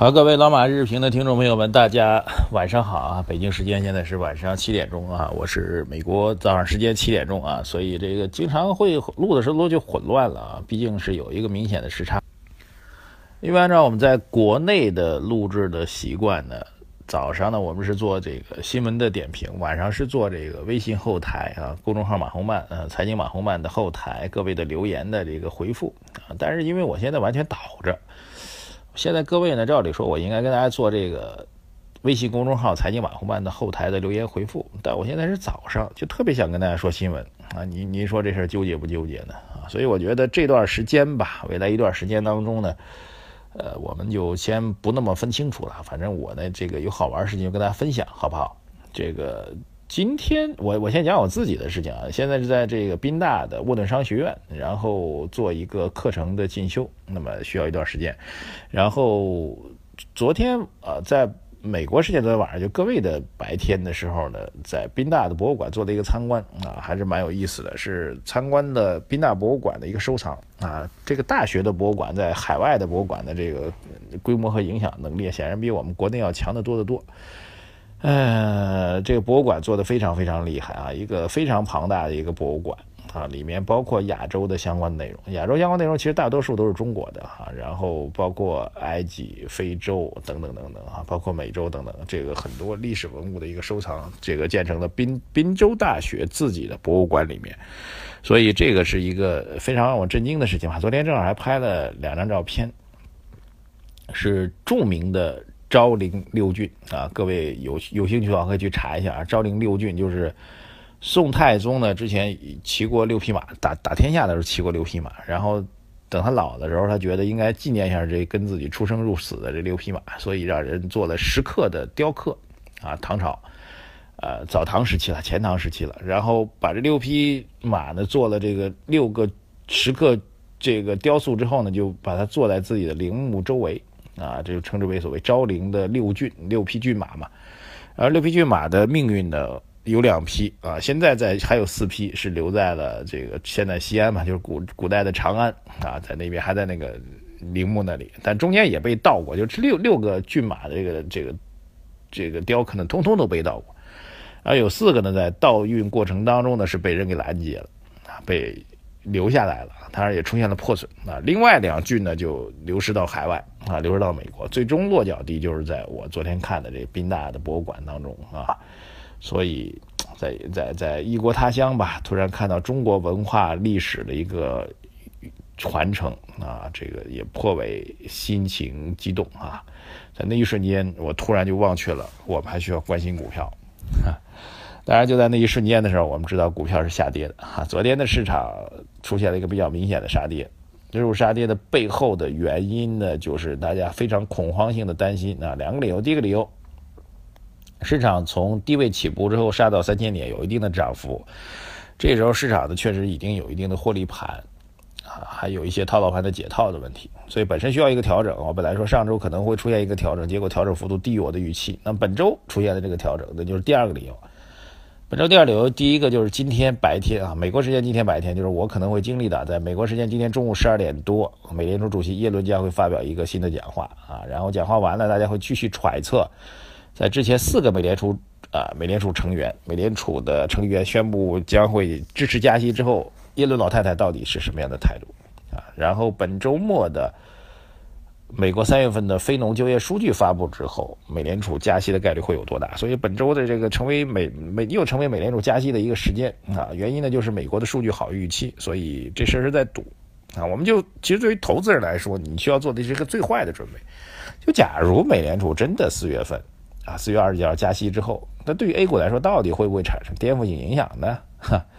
好，各位老马日评的听众朋友们，大家晚上好啊！北京时间现在是晚上七点钟啊，我是美国早上时间七点钟啊，所以这个经常会录的时候就混乱了啊，毕竟是有一个明显的时差。因为按照我们在国内的录制的习惯呢，早上呢我们是做这个新闻的点评，晚上是做这个微信后台啊，公众号马红曼呃财经马红曼的后台各位的留言的这个回复啊，但是因为我现在完全倒着。现在各位呢，照理说，我应该跟大家做这个微信公众号“财经网红办”的后台的留言回复，但我现在是早上，就特别想跟大家说新闻啊！您您说这事儿纠结不纠结呢？啊，所以我觉得这段时间吧，未来一段时间当中呢，呃，我们就先不那么分清楚了。反正我呢，这个有好玩的事情就跟大家分享，好不好？这个。今天我我先讲我自己的事情啊，现在是在这个宾大的沃顿商学院，然后做一个课程的进修，那么需要一段时间。然后昨天啊，在美国时间昨天晚上，就各位的白天的时候呢，在宾大的博物馆做了一个参观啊，还是蛮有意思的，是参观的宾大博物馆的一个收藏啊。这个大学的博物馆在海外的博物馆的这个规模和影响能力，显然比我们国内要强得多得多。呃，这个博物馆做的非常非常厉害啊，一个非常庞大的一个博物馆啊，里面包括亚洲的相关内容，亚洲相关内容其实大多数都是中国的哈，然后包括埃及、非洲等等等等啊，包括美洲等等，这个很多历史文物的一个收藏，这个建成了滨滨州大学自己的博物馆里面，所以这个是一个非常让我震惊的事情吧。昨天正好还拍了两张照片，是著名的。昭陵六骏啊，各位有有兴趣的话可以去查一下啊。昭陵六骏就是宋太宗呢，之前骑过六匹马，打打天下的时候骑过六匹马，然后等他老的时候，他觉得应该纪念一下这跟自己出生入死的这六匹马，所以让人做了石刻的雕刻啊。唐朝，呃，早唐时期了，前唐时期了，然后把这六匹马呢做了这个六个石刻这个雕塑之后呢，就把它坐在自己的陵墓周围。啊，这就称之为所谓昭陵的六骏，六匹骏马嘛。而六匹骏马的命运呢，有两匹啊，现在在还有四匹是留在了这个现在西安嘛，就是古古代的长安啊，在那边还在那个陵墓那里，但中间也被盗过，就是六六个骏马的这个这个这个雕刻呢，通通都被盗过。而有四个呢，在盗运过程当中呢，是被人给拦截了啊，被留下来了。当然也出现了破损啊，另外两骏呢就流失到海外啊，流失到美国，最终落脚地就是在我昨天看的这宾大的博物馆当中啊，所以在在在异国他乡吧，突然看到中国文化历史的一个传承啊，这个也颇为心情激动啊，在那一瞬间，我突然就忘却了我们还需要关心股票啊。当然，就在那一瞬间的时候，我们知道股票是下跌的哈。昨天的市场出现了一个比较明显的杀跌，这种杀跌的背后的原因呢，就是大家非常恐慌性的担心啊。两个理由，第一个理由，市场从低位起步之后杀到三千点，有一定的涨幅，这时候市场呢确实已经有一定的获利盘啊，还有一些套牢盘的解套的问题，所以本身需要一个调整。我本来说上周可能会出现一个调整，结果调整幅度低于我的预期。那本周出现了这个调整，那就是第二个理由。本周第二理由，第一个就是今天白天啊，美国时间今天白天，就是我可能会经历的，在美国时间今天中午十二点多，美联储主席耶伦将会发表一个新的讲话啊，然后讲话完了，大家会继续揣测，在之前四个美联储啊，美联储成员，美联储的成员宣布将会支持加息之后，耶伦老太太到底是什么样的态度啊？然后本周末的。美国三月份的非农就业数据发布之后，美联储加息的概率会有多大？所以本周的这个成为美美又成为美联储加息的一个时间啊，原因呢就是美国的数据好于预期，所以这事儿是在赌啊。我们就其实对于投资人来说，你需要做的是一个最坏的准备。就假如美联储真的四月份啊四月二十几号加息之后，那对于 A 股来说，到底会不会产生颠覆性影响呢？哈。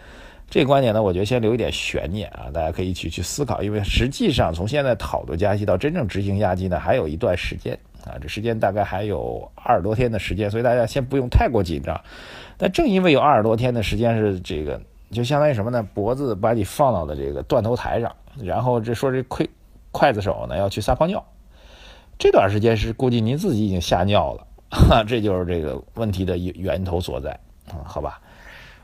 这个观点呢，我觉得先留一点悬念啊，大家可以一起去思考，因为实际上从现在讨论加息到真正执行压息呢，还有一段时间啊，这时间大概还有二十多天的时间，所以大家先不用太过紧张。但正因为有二十多天的时间是这个，就相当于什么呢？脖子把你放到了这个断头台上，然后这说这筷筷子手呢要去撒泡尿，这段时间是估计您自己已经吓尿了，哈，这就是这个问题的源头所在啊，好吧？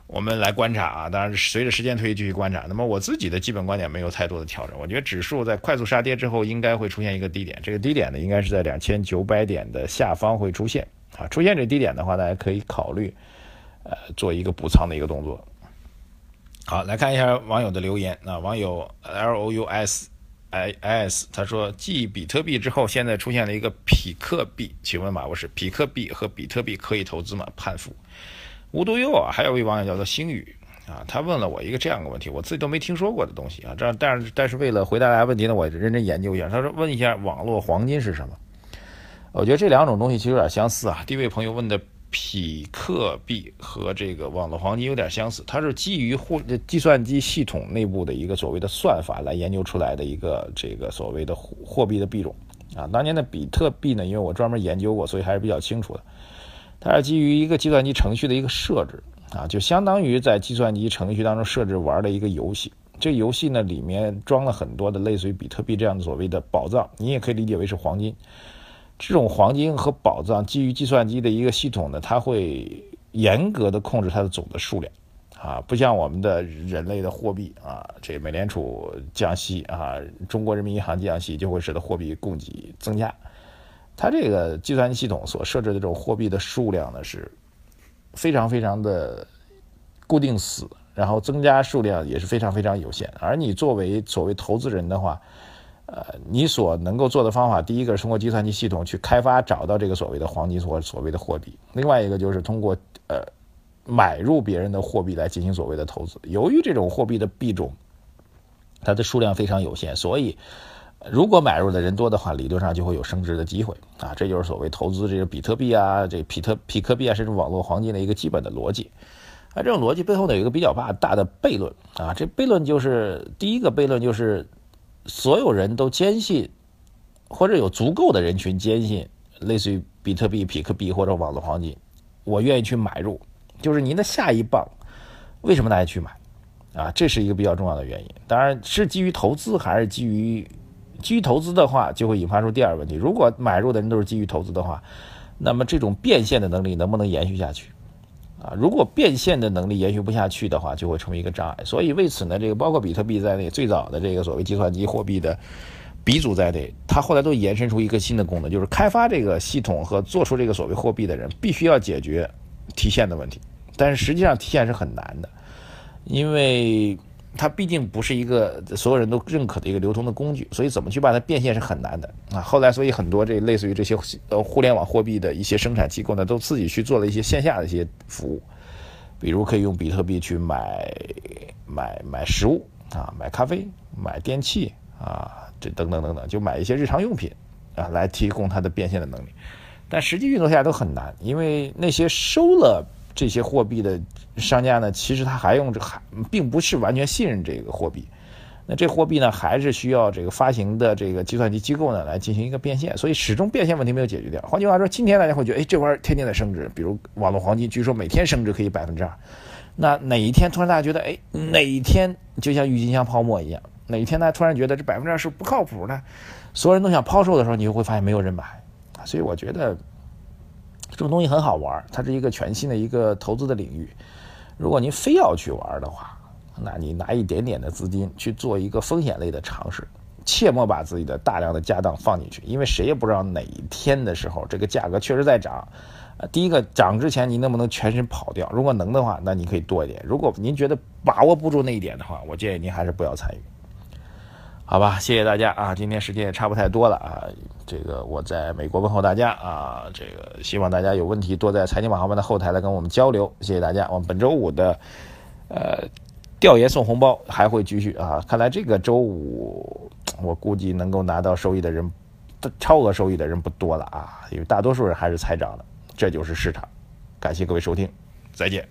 我们来观察啊，当然随着时间推移继续观察。那么我自己的基本观点没有太多的调整，我觉得指数在快速杀跌之后应该会出现一个低点，这个低点呢应该是在两千九百点的下方会出现啊。出现这低点的话，大家可以考虑呃做一个补仓的一个动作。好，来看一下网友的留言啊，网友 L O U S I S 他说，继比特币之后，现在出现了一个匹克币，请问马博士，匹克币和比特币可以投资吗？判负。无独有偶啊，还有一位网友叫做星宇啊，他问了我一个这样的问题，我自己都没听说过的东西啊。这样，但是但是为了回答大家问题呢，我认真研究一下。他说问一下网络黄金是什么？我觉得这两种东西其实有点相似啊。第一位朋友问的匹克币和这个网络黄金有点相似，它是基于货计算机系统内部的一个所谓的算法来研究出来的一个这个所谓的货币的币种啊。当年的比特币呢，因为我专门研究过，所以还是比较清楚的。它是基于一个计算机程序的一个设置啊，就相当于在计算机程序当中设置玩的一个游戏。这游戏呢里面装了很多的类似于比特币这样的所谓的宝藏，你也可以理解为是黄金。这种黄金和宝藏基于计算机的一个系统呢，它会严格的控制它的总的数量啊，不像我们的人类的货币啊，这美联储降息啊，中国人民银行降息就会使得货币供给增加。它这个计算机系统所设置的这种货币的数量呢，是非常非常的固定死，然后增加数量也是非常非常有限。而你作为所谓投资人的话，呃，你所能够做的方法，第一个是通过计算机系统去开发找到这个所谓的黄金或所谓的货币，另外一个就是通过呃买入别人的货币来进行所谓的投资。由于这种货币的币种它的数量非常有限，所以。如果买入的人多的话，理论上就会有升值的机会啊，这就是所谓投资这个比特币啊、这比特匹克币啊，甚至网络黄金的一个基本的逻辑。啊，这种逻辑背后呢有一个比较大大的悖论啊，这悖论就是第一个悖论就是所有人都坚信，或者有足够的人群坚信，类似于比特币、匹克币或者网络黄金，我愿意去买入，就是您的下一棒，为什么大家去买？啊，这是一个比较重要的原因。当然是基于投资还是基于。基于投资的话，就会引发出第二个问题：如果买入的人都是基于投资的话，那么这种变现的能力能不能延续下去？啊，如果变现的能力延续不下去的话，就会成为一个障碍。所以为此呢，这个包括比特币在内，最早的这个所谓计算机货币的鼻祖在内，它后来都延伸出一个新的功能，就是开发这个系统和做出这个所谓货币的人必须要解决提现的问题。但是实际上提现是很难的，因为。它毕竟不是一个所有人都认可的一个流通的工具，所以怎么去把它变现是很难的啊。后来，所以很多这类似于这些呃互联网货币的一些生产机构呢，都自己去做了一些线下的一些服务，比如可以用比特币去买买买食物啊，买咖啡，买电器啊，这等等等等，就买一些日常用品啊，来提供它的变现的能力。但实际运作下都很难，因为那些收了。这些货币的商家呢，其实他还用这还并不是完全信任这个货币，那这货币呢，还是需要这个发行的这个计算机机构呢来进行一个变现，所以始终变现问题没有解决掉。换句话说，今天大家会觉得，哎，这玩意儿天天在升值，比如网络黄金，据说每天升值可以百分之二。那哪一天突然大家觉得，哎，哪一天就像郁金香泡沫一样，哪一天大家突然觉得这百分之二是不靠谱的，所有人都想抛售的时候，你就会发现没有人买所以我觉得。这种东西很好玩，它是一个全新的一个投资的领域。如果您非要去玩的话，那你拿一点点的资金去做一个风险类的尝试，切莫把自己的大量的家当放进去，因为谁也不知道哪一天的时候这个价格确实在涨。第一个涨之前，您能不能全身跑掉？如果能的话，那你可以多一点；如果您觉得把握不住那一点的话，我建议您还是不要参与。好吧，谢谢大家啊！今天时间也差不太多了啊，这个我在美国问候大家啊，这个希望大家有问题多在财经网航班的后台来跟我们交流，谢谢大家。我们本周五的呃调研送红包还会继续啊，看来这个周五我估计能够拿到收益的人，超额收益的人不多了啊，因为大多数人还是猜涨的，这就是市场。感谢各位收听，再见。